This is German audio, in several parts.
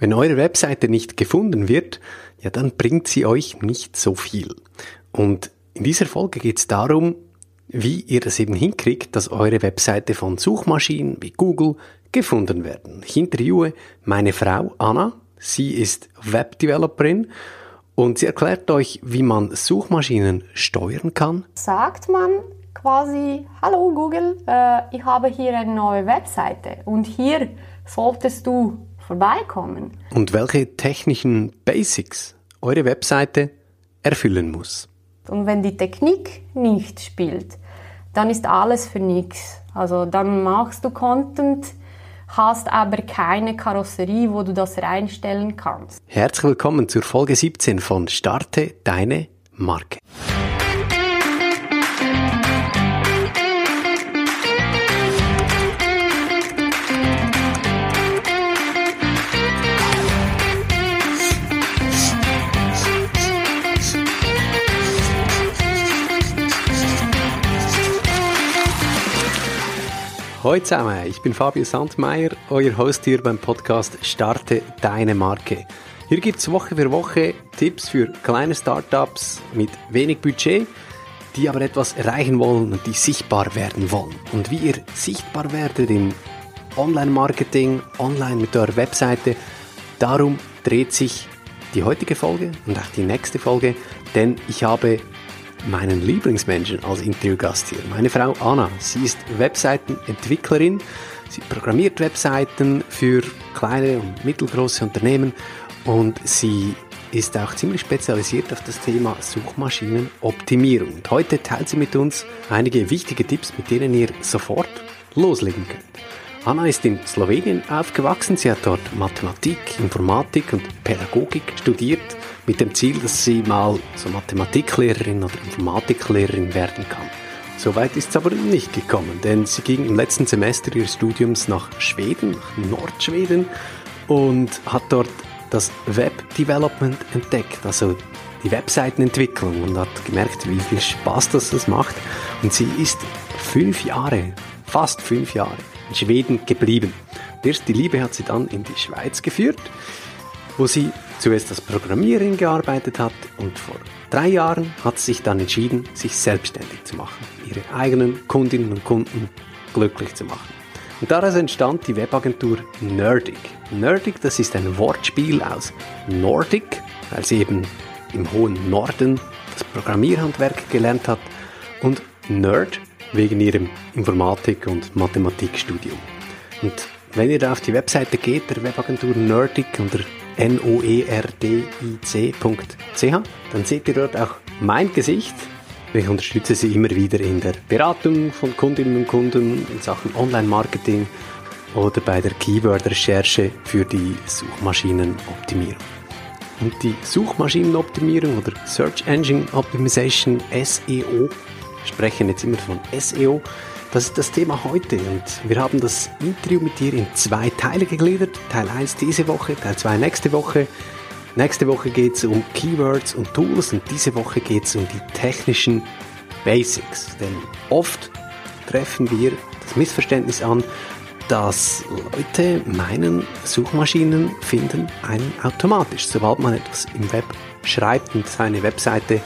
Wenn eure Webseite nicht gefunden wird, ja, dann bringt sie euch nicht so viel. Und in dieser Folge geht es darum, wie ihr das eben hinkriegt, dass eure Webseite von Suchmaschinen wie Google gefunden werden. Ich interviewe meine Frau Anna. Sie ist Webdeveloperin und sie erklärt euch, wie man Suchmaschinen steuern kann. Sagt man quasi, hallo Google, äh, ich habe hier eine neue Webseite und hier solltest du vorbeikommen. Und welche technischen Basics eure Webseite erfüllen muss. Und wenn die Technik nicht spielt, dann ist alles für nichts. Also dann machst du Content, hast aber keine Karosserie, wo du das reinstellen kannst. Herzlich willkommen zur Folge 17 von Starte deine Marke. Hallo zusammen, ich bin Fabio Sandmeier, euer Host hier beim Podcast Starte deine Marke. Hier gibt es Woche für Woche Tipps für kleine Startups mit wenig Budget, die aber etwas erreichen wollen und die sichtbar werden wollen. Und wie ihr sichtbar werdet im Online-Marketing, online mit eurer Webseite, darum dreht sich die heutige Folge und auch die nächste Folge, denn ich habe meinen Lieblingsmenschen als Interviewgast hier, meine Frau Anna. Sie ist Webseitenentwicklerin. Sie programmiert Webseiten für kleine und mittelgroße Unternehmen und sie ist auch ziemlich spezialisiert auf das Thema Suchmaschinenoptimierung. Und heute teilt sie mit uns einige wichtige Tipps, mit denen ihr sofort loslegen könnt. Anna ist in Slowenien aufgewachsen. Sie hat dort Mathematik, Informatik und Pädagogik studiert mit dem Ziel, dass sie mal so Mathematiklehrerin oder Informatiklehrerin werden kann. Soweit ist es aber nicht gekommen, denn sie ging im letzten Semester ihres Studiums nach Schweden, nach Nordschweden und hat dort das Web Development entdeckt, also die Webseitenentwicklung und hat gemerkt, wie viel Spaß das, das macht. Und sie ist fünf Jahre, fast fünf Jahre in Schweden geblieben. Erst die Liebe hat sie dann in die Schweiz geführt, wo sie zuerst als Programmiererin gearbeitet hat und vor drei Jahren hat sie sich dann entschieden, sich selbstständig zu machen, ihre eigenen Kundinnen und Kunden glücklich zu machen. Und daraus entstand die Webagentur Nerdic. Nerdic, das ist ein Wortspiel aus Nordic, weil sie eben im hohen Norden das Programmierhandwerk gelernt hat und Nerd wegen ihrem Informatik- und Mathematikstudium. Und wenn ihr da auf die Webseite geht, der Webagentur Nerdic unter noerdic.ch, dann seht ihr dort auch mein Gesicht. Ich unterstütze sie immer wieder in der Beratung von Kundinnen und Kunden in Sachen Online-Marketing oder bei der Keyword-Recherche für die Suchmaschinenoptimierung. Und die Suchmaschinenoptimierung oder Search Engine Optimization SEO, sprechen jetzt immer von SEO, das ist das Thema heute und wir haben das Interview mit dir in zwei Teile gegliedert. Teil 1 diese Woche, Teil 2 nächste Woche. Nächste Woche geht es um Keywords und Tools und diese Woche geht es um die technischen Basics. Denn oft treffen wir das Missverständnis an, dass Leute meinen, Suchmaschinen finden einen automatisch, sobald man etwas im Web schreibt und seine Webseite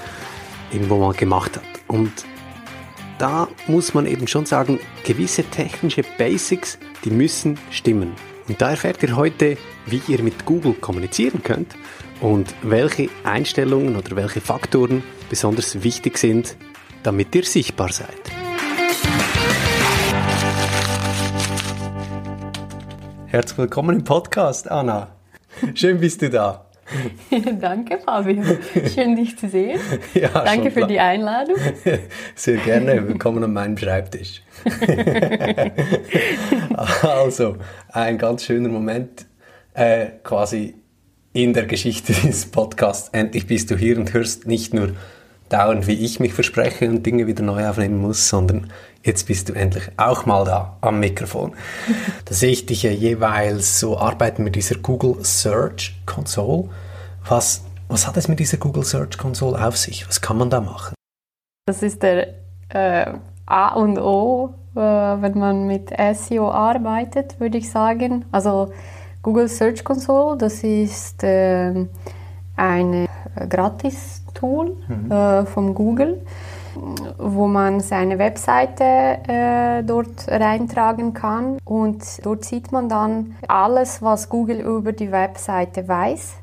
irgendwo mal gemacht hat. Und da muss man eben schon sagen, gewisse technische Basics, die müssen stimmen. Und da erfährt ihr heute, wie ihr mit Google kommunizieren könnt und welche Einstellungen oder welche Faktoren besonders wichtig sind, damit ihr sichtbar seid. Herzlich willkommen im Podcast, Anna. Schön bist du da. Danke, Fabio. Schön, dich zu sehen. Ja, Danke für die Einladung. Sehr gerne. Willkommen an meinem Schreibtisch. also, ein ganz schöner Moment äh, quasi in der Geschichte dieses Podcasts. Endlich bist du hier und hörst nicht nur dauernd, wie ich mich verspreche und Dinge wieder neu aufnehmen muss, sondern jetzt bist du endlich auch mal da am Mikrofon. da sehe ich dich ja jeweils so arbeiten mit dieser Google Search Console. Was, was hat es mit dieser Google Search Console auf sich? Was kann man da machen? Das ist der äh, A und O, äh, wenn man mit SEO arbeitet, würde ich sagen. Also Google Search Console, das ist äh, ein Gratis-Tool mhm. äh, von Google, wo man seine Webseite äh, dort reintragen kann und dort sieht man dann alles, was Google über die Webseite weiß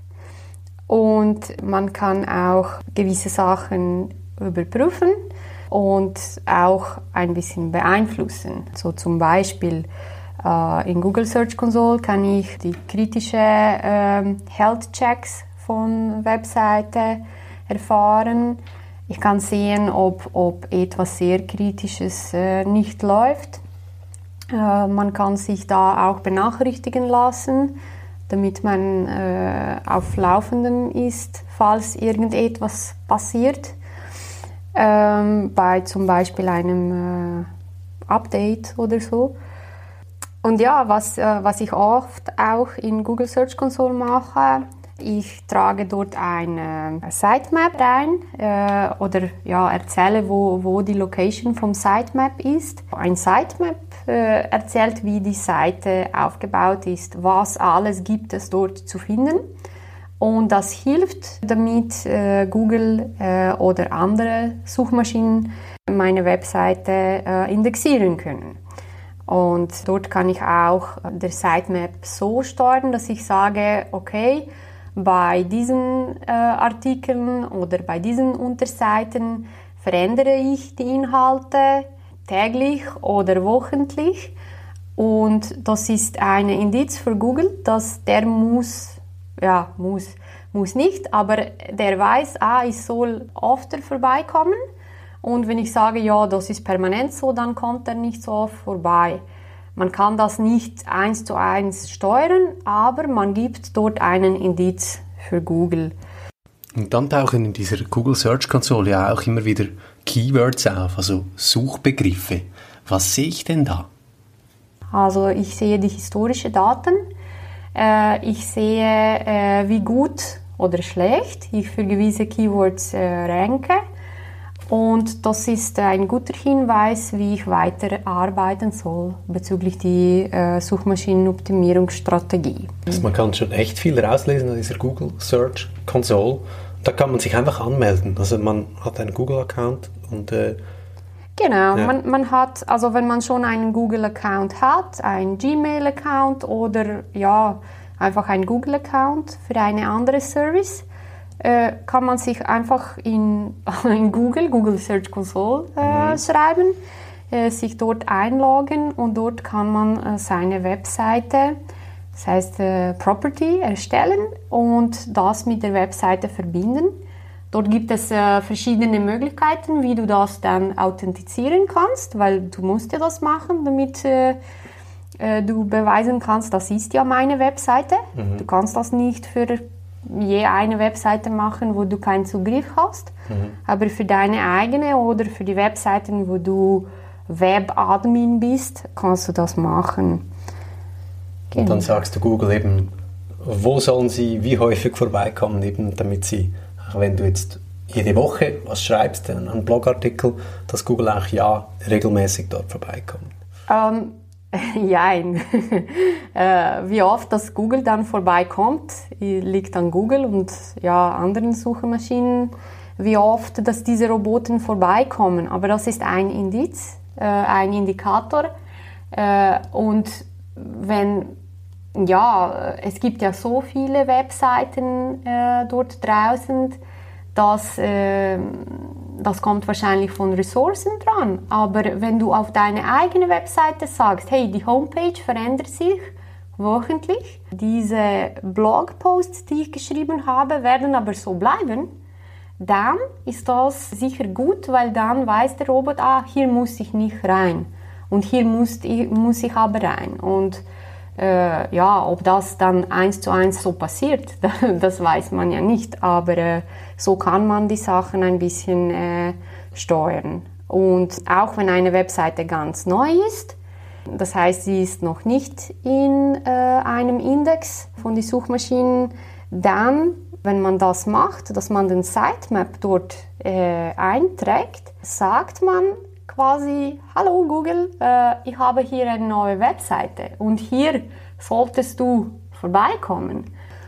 und man kann auch gewisse Sachen überprüfen und auch ein bisschen beeinflussen. So zum Beispiel äh, in Google Search Console kann ich die kritische äh, Health Checks von Webseite erfahren. Ich kann sehen, ob, ob etwas sehr Kritisches äh, nicht läuft. Äh, man kann sich da auch benachrichtigen lassen damit man äh, auf Laufenden ist, falls irgendetwas passiert. Ähm, bei zum Beispiel einem äh, Update oder so. Und ja, was, äh, was ich oft auch in Google Search Console mache, ich trage dort eine Sitemap rein äh, oder ja, erzähle, wo, wo die Location vom Sitemap ist. Ein Sitemap äh, erzählt, wie die Seite aufgebaut ist, was alles gibt es dort zu finden. Und das hilft, damit äh, Google äh, oder andere Suchmaschinen meine Webseite äh, indexieren können. Und dort kann ich auch der Sitemap so steuern, dass ich sage, okay, bei diesen äh, Artikeln oder bei diesen Unterseiten verändere ich die Inhalte täglich oder wochentlich. Und das ist ein Indiz für Google, dass der muss, ja, muss, muss nicht, aber der weiß, ah, ich soll öfter vorbeikommen. Und wenn ich sage, ja, das ist permanent so, dann kommt er nicht so oft vorbei. Man kann das nicht eins zu eins steuern, aber man gibt dort einen Indiz für Google. Und dann tauchen in dieser Google Search Console ja auch immer wieder Keywords auf, also Suchbegriffe. Was sehe ich denn da? Also ich sehe die historischen Daten, äh, ich sehe, äh, wie gut oder schlecht ich für gewisse Keywords äh, ranke und das ist ein guter Hinweis, wie ich weiter arbeiten soll bezüglich die äh, Suchmaschinenoptimierungsstrategie. Also man kann schon echt viel rauslesen aus dieser Google Search Console. Da kann man sich einfach anmelden. Also man hat einen Google-Account und äh, Genau, ja. man, man hat, also wenn man schon einen Google-Account hat, einen Gmail-Account oder ja, einfach einen Google-Account für eine andere Service, äh, kann man sich einfach in, in Google, Google Search Console äh, mhm. schreiben, äh, sich dort einloggen und dort kann man äh, seine Webseite, das heißt äh, Property, erstellen und das mit der Webseite verbinden. Dort gibt es äh, verschiedene Möglichkeiten, wie du das dann authentizieren kannst, weil du musst ja das machen, damit du beweisen kannst, das ist ja meine Webseite. Mhm. Du kannst das nicht für je eine Webseite machen, wo du keinen Zugriff hast. Mhm. Aber für deine eigene oder für die Webseiten, wo du Webadmin bist, kannst du das machen. Genau. Und dann sagst du Google eben, wo sollen sie wie häufig vorbeikommen, eben damit sie, wenn du jetzt jede Woche was schreibst, einen Blogartikel, dass Google auch ja regelmäßig dort vorbeikommt. Ähm, Jein. äh, wie oft das Google dann vorbeikommt, liegt an Google und ja, anderen Suchmaschinen, wie oft, dass diese Roboter vorbeikommen. Aber das ist ein Indiz, äh, ein Indikator. Äh, und wenn, ja, es gibt ja so viele Webseiten dort draußen, dass äh, das kommt wahrscheinlich von Ressourcen dran. Aber wenn du auf deine eigene Webseite sagst, hey, die Homepage verändert sich wöchentlich, diese Blogposts, die ich geschrieben habe, werden aber so bleiben, dann ist das sicher gut, weil dann weiß der Roboter, ah, hier muss ich nicht rein und hier muss ich, muss ich aber rein. Und äh, ja, ob das dann eins zu eins so passiert, das weiß man ja nicht. Aber äh, so kann man die Sachen ein bisschen äh, steuern. Und auch wenn eine Webseite ganz neu ist, das heißt, sie ist noch nicht in äh, einem Index von den Suchmaschinen, dann, wenn man das macht, dass man den Sitemap dort äh, einträgt, sagt man quasi, hallo Google, äh, ich habe hier eine neue Webseite und hier solltest du vorbeikommen.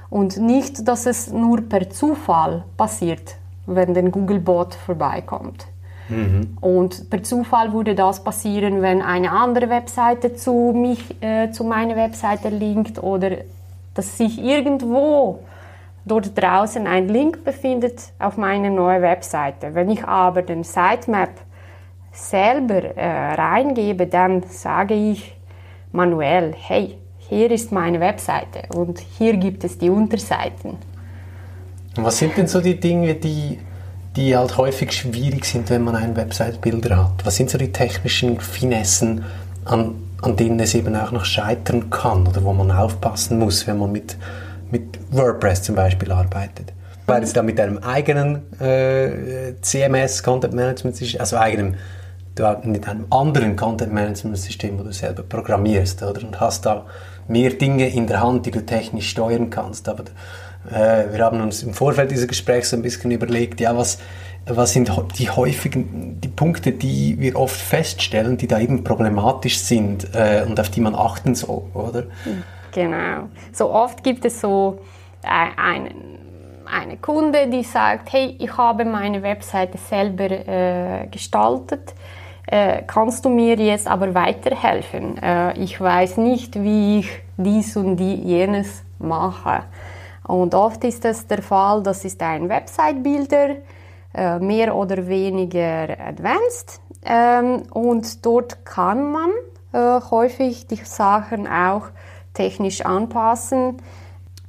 Und nicht, dass es nur per Zufall passiert, wenn der Googlebot vorbeikommt. Mhm. Und per Zufall würde das passieren, wenn eine andere Webseite zu, mich, äh, zu meiner Webseite linkt oder dass sich irgendwo dort draußen ein Link befindet auf meine neue Webseite. Wenn ich aber den Sitemap selber äh, reingebe, dann sage ich manuell, hey, hier ist meine Webseite und hier gibt es die Unterseiten. Was sind denn so die Dinge, die, die halt häufig schwierig sind, wenn man einen Website-Bilder hat? Was sind so die technischen Finessen, an, an denen es eben auch noch scheitern kann oder wo man aufpassen muss, wenn man mit, mit WordPress zum Beispiel arbeitet? Weil es da mit einem eigenen äh, CMS, Content Management also eigenem, du mit einem anderen Content Management System, wo du selber programmierst, oder? Und hast da mehr Dinge in der Hand, die du technisch steuern kannst. Aber äh, wir haben uns im Vorfeld dieses Gesprächs so ein bisschen überlegt, ja, was, was sind die häufigen die Punkte, die wir oft feststellen, die da eben problematisch sind äh, und auf die man achten soll, oder? Genau. So oft gibt es so äh, einen eine Kunde, die sagt, hey, ich habe meine Webseite selber äh, gestaltet äh, kannst du mir jetzt aber weiterhelfen? Äh, ich weiß nicht, wie ich dies und die, jenes mache. Und oft ist es der Fall, das ist ein Website-Builder, äh, mehr oder weniger advanced. Ähm, und dort kann man äh, häufig die Sachen auch technisch anpassen.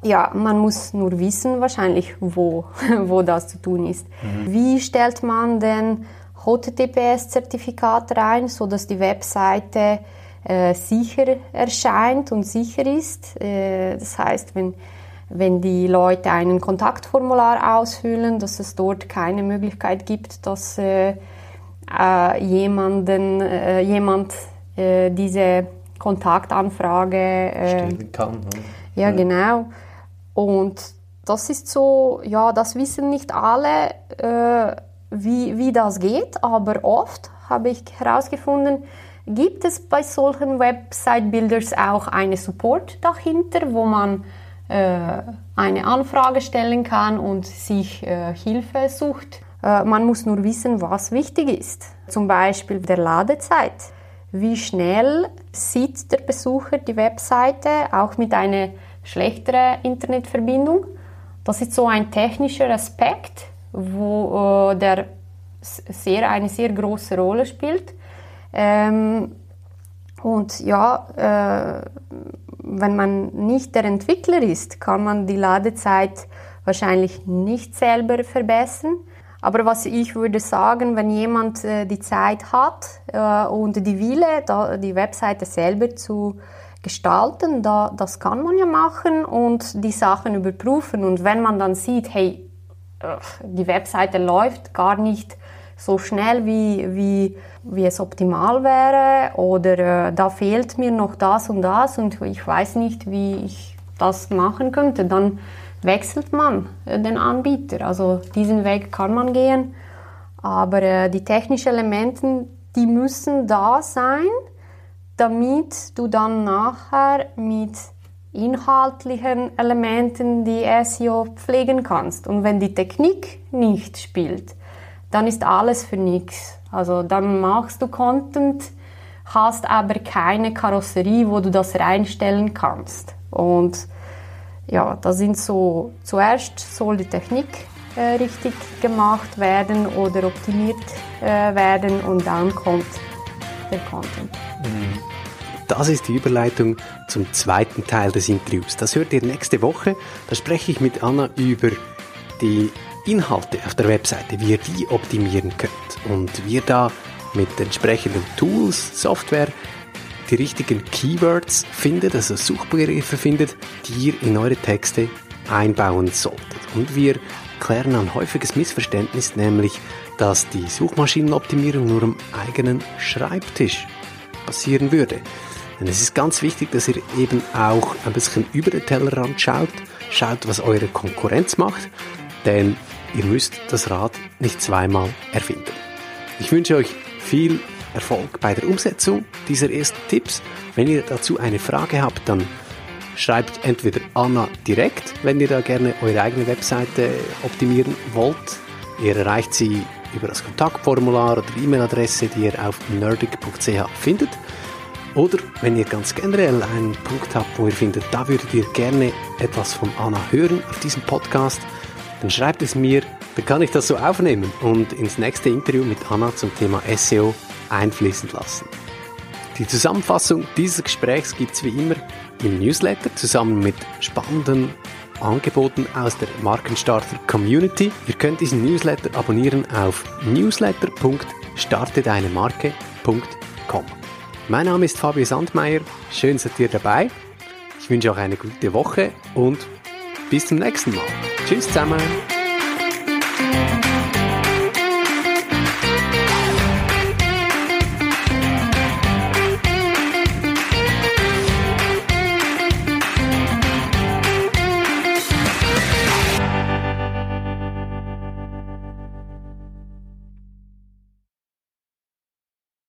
Ja, man muss nur wissen wahrscheinlich, wo, wo das zu tun ist. Mhm. Wie stellt man denn HTTPS-Zertifikat rein, sodass die Webseite äh, sicher erscheint und sicher ist. Äh, das heißt, wenn, wenn die Leute einen Kontaktformular ausfüllen, dass es dort keine Möglichkeit gibt, dass äh, äh jemanden, äh, jemand äh, diese Kontaktanfrage stellen kann. Ja, ja, genau. Und das ist so, ja, das wissen nicht alle wie, wie das geht, aber oft habe ich herausgefunden, gibt es bei solchen Website-Builders auch eine Support dahinter, wo man äh, eine Anfrage stellen kann und sich äh, Hilfe sucht. Äh, man muss nur wissen, was wichtig ist. Zum Beispiel der Ladezeit. Wie schnell sieht der Besucher die Webseite, auch mit einer schlechteren Internetverbindung? Das ist so ein technischer Aspekt, wo äh, der sehr, eine sehr große Rolle spielt. Ähm, und ja, äh, wenn man nicht der Entwickler ist, kann man die Ladezeit wahrscheinlich nicht selber verbessern. Aber was ich würde sagen, wenn jemand äh, die Zeit hat äh, und die Wille, da, die Webseite selber zu gestalten, da, das kann man ja machen und die Sachen überprüfen. Und wenn man dann sieht, hey, die Webseite läuft gar nicht so schnell, wie, wie, wie es optimal wäre. Oder äh, da fehlt mir noch das und das und ich weiß nicht, wie ich das machen könnte, dann wechselt man äh, den Anbieter. Also diesen Weg kann man gehen, aber äh, die technischen Elemente, die müssen da sein, damit du dann nachher mit inhaltlichen Elementen die SEO pflegen kannst. Und wenn die Technik nicht spielt, dann ist alles für nichts. Also dann machst du Content, hast aber keine Karosserie, wo du das reinstellen kannst. Und ja, da sind so, zuerst soll die Technik äh, richtig gemacht werden oder optimiert äh, werden und dann kommt der Content. Mhm. Das ist die Überleitung zum zweiten Teil des Interviews. Das hört ihr nächste Woche. Da spreche ich mit Anna über die Inhalte auf der Webseite, wie ihr die optimieren könnt und wie ihr da mit entsprechenden Tools, Software die richtigen Keywords findet, also Suchbegriffe findet, die ihr in eure Texte einbauen solltet. Und wir klären ein häufiges Missverständnis, nämlich, dass die Suchmaschinenoptimierung nur am eigenen Schreibtisch passieren würde. Denn es ist ganz wichtig, dass ihr eben auch ein bisschen über den Tellerrand schaut, schaut, was eure Konkurrenz macht, denn ihr müsst das Rad nicht zweimal erfinden. Ich wünsche euch viel Erfolg bei der Umsetzung dieser ersten Tipps. Wenn ihr dazu eine Frage habt, dann schreibt entweder Anna direkt, wenn ihr da gerne eure eigene Webseite optimieren wollt. Ihr erreicht sie über das Kontaktformular oder E-Mail-Adresse, die ihr auf nerdic.ch findet. Oder wenn ihr ganz generell einen Punkt habt, wo ihr findet, da würdet ihr gerne etwas von Anna hören auf diesem Podcast, dann schreibt es mir, dann kann ich das so aufnehmen und ins nächste Interview mit Anna zum Thema SEO einfließen lassen. Die Zusammenfassung dieses Gesprächs gibt es wie immer im Newsletter zusammen mit spannenden Angeboten aus der Markenstarter Community. Ihr könnt diesen Newsletter abonnieren auf newsletter.startedeinemarke.com. Mein Name ist Fabio Sandmeier. Schön seid ihr dabei. Ich wünsche auch eine gute Woche und bis zum nächsten Mal. Tschüss zusammen.